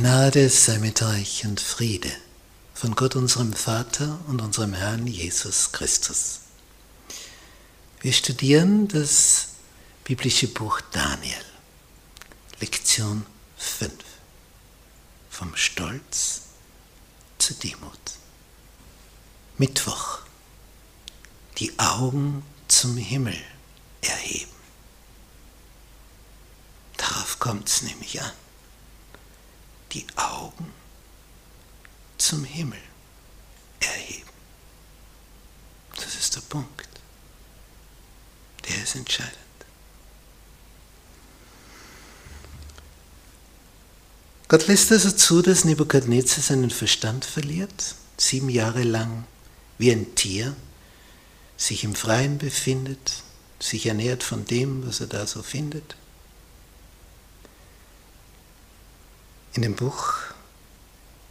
Gnade sei mit euch und Friede von Gott unserem Vater und unserem Herrn Jesus Christus. Wir studieren das biblische Buch Daniel, Lektion 5, vom Stolz zur Demut. Mittwoch, die Augen zum Himmel erheben. Darauf kommt es nämlich an die Augen zum Himmel erheben. Das ist der Punkt. Der ist entscheidend. Gott lässt also zu, dass Nebukadnezar seinen Verstand verliert, sieben Jahre lang wie ein Tier sich im Freien befindet, sich ernährt von dem, was er da so findet in dem Buch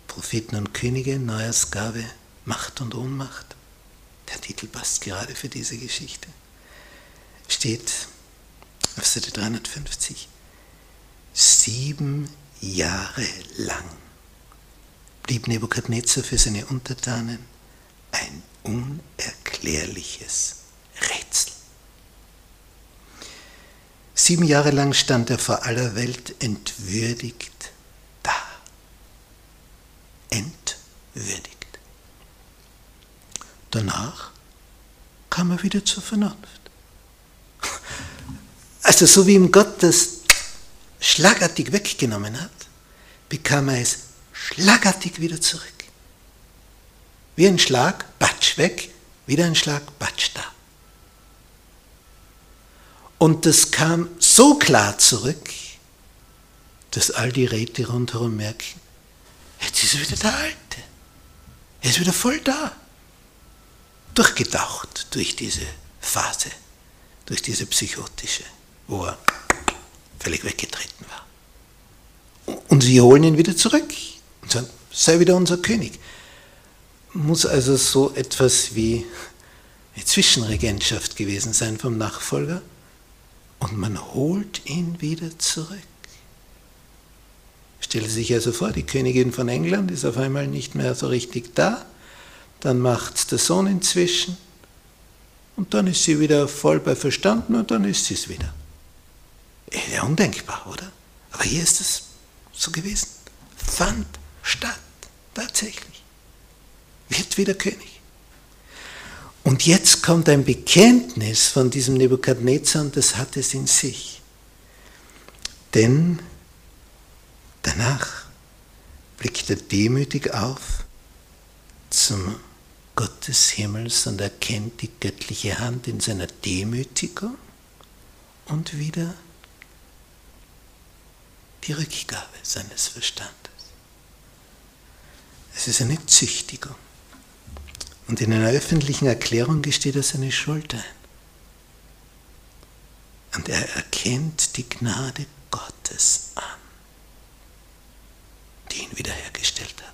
Propheten und Könige, Neujahrsgabe, Macht und Ohnmacht, der Titel passt gerade für diese Geschichte, steht auf Seite 350, sieben Jahre lang blieb Nebukadnezar für seine Untertanen ein unerklärliches Rätsel. Sieben Jahre lang stand er vor aller Welt entwürdigt entwürdigt. Danach kam er wieder zur Vernunft. Also so wie ihm Gott das schlagartig weggenommen hat, bekam er es schlagartig wieder zurück. Wie ein Schlag, batsch weg, wieder ein Schlag, batsch da. Und das kam so klar zurück, dass all die Räte rundherum merken, Jetzt ist er wieder der Alte. Er ist wieder voll da. Durchgetaucht durch diese Phase, durch diese psychotische, wo er völlig weggetreten war. Und sie holen ihn wieder zurück und sagen, sei wieder unser König. Muss also so etwas wie eine Zwischenregentschaft gewesen sein vom Nachfolger und man holt ihn wieder zurück. Stelle sich also vor, die Königin von England ist auf einmal nicht mehr so richtig da, dann macht der Sohn inzwischen und dann ist sie wieder voll bei Verstanden und dann ist sie es wieder. Ja, undenkbar, oder? Aber hier ist es so gewesen. Fand statt, tatsächlich. Wird wieder König. Und jetzt kommt ein Bekenntnis von diesem Nebukadnezar und das hat es in sich. Denn Danach blickt er demütig auf zum Gott des Himmels und erkennt die göttliche Hand in seiner Demütigung und wieder die Rückgabe seines Verstandes. Es ist eine Züchtigung. Und in einer öffentlichen Erklärung gesteht er seine Schuld ein. Und er erkennt die Gnade Gottes an die ihn wiederhergestellt hat.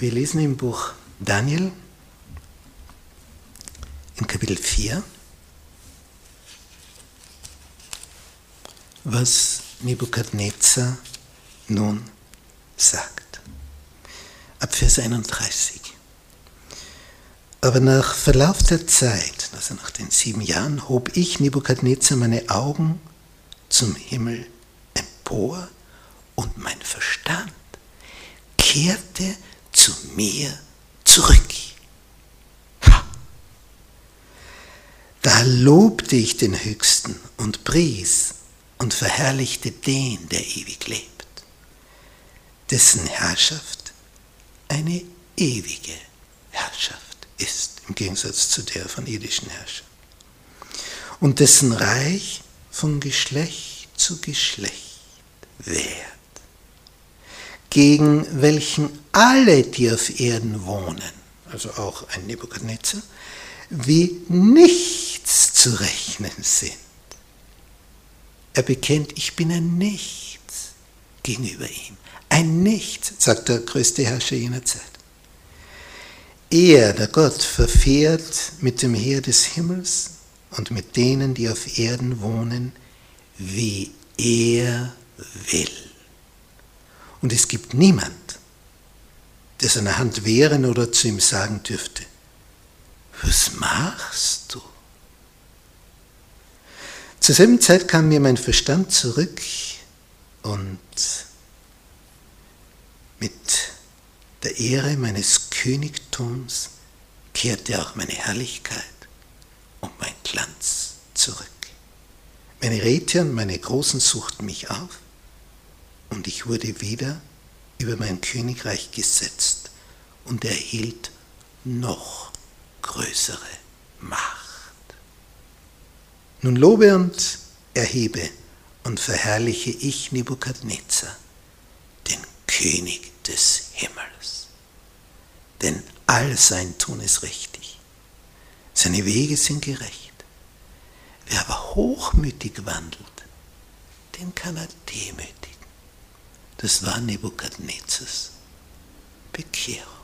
Wir lesen im Buch Daniel in Kapitel 4, was Nebukadnezar nun sagt. Ab Vers 31. Aber nach Verlauf der Zeit, also nach den sieben Jahren, hob ich Nebukadnezar meine Augen zum Himmel empor und mein Verstand kehrte zu mir zurück. Da lobte ich den Höchsten und pries und verherrlichte den, der ewig lebt, dessen Herrschaft eine ewige Herrschaft ist, im Gegensatz zu der von irdischen Herrschern, und dessen Reich von Geschlecht zu Geschlecht Wert, gegen welchen alle, die auf Erden wohnen, also auch ein Nebukadnezar, wie nichts zu rechnen sind. Er bekennt, ich bin ein Nichts gegenüber ihm. Ein Nichts, sagt der größte Herrscher jener Zeit. Er, der Gott, verfährt mit dem Heer des Himmels und mit denen, die auf Erden wohnen, wie er will. Und es gibt niemand, der seine Hand wehren oder zu ihm sagen dürfte, was machst du? Zur selben Zeit kam mir mein Verstand zurück und mit der Ehre meines Königtums kehrte auch meine Herrlichkeit und mein Glanz zurück. Meine Räte und meine Großen suchten mich auf und ich wurde wieder über mein Königreich gesetzt und erhielt noch größere Macht. Nun lobe und erhebe und verherrliche ich Nebukadnezar, den König des Himmels. Denn all sein Tun ist richtig. Seine Wege sind gerecht. Wer aber hochmütig wandelt, den kann er demütigen. Das war Nebukadnezars Bekehrung.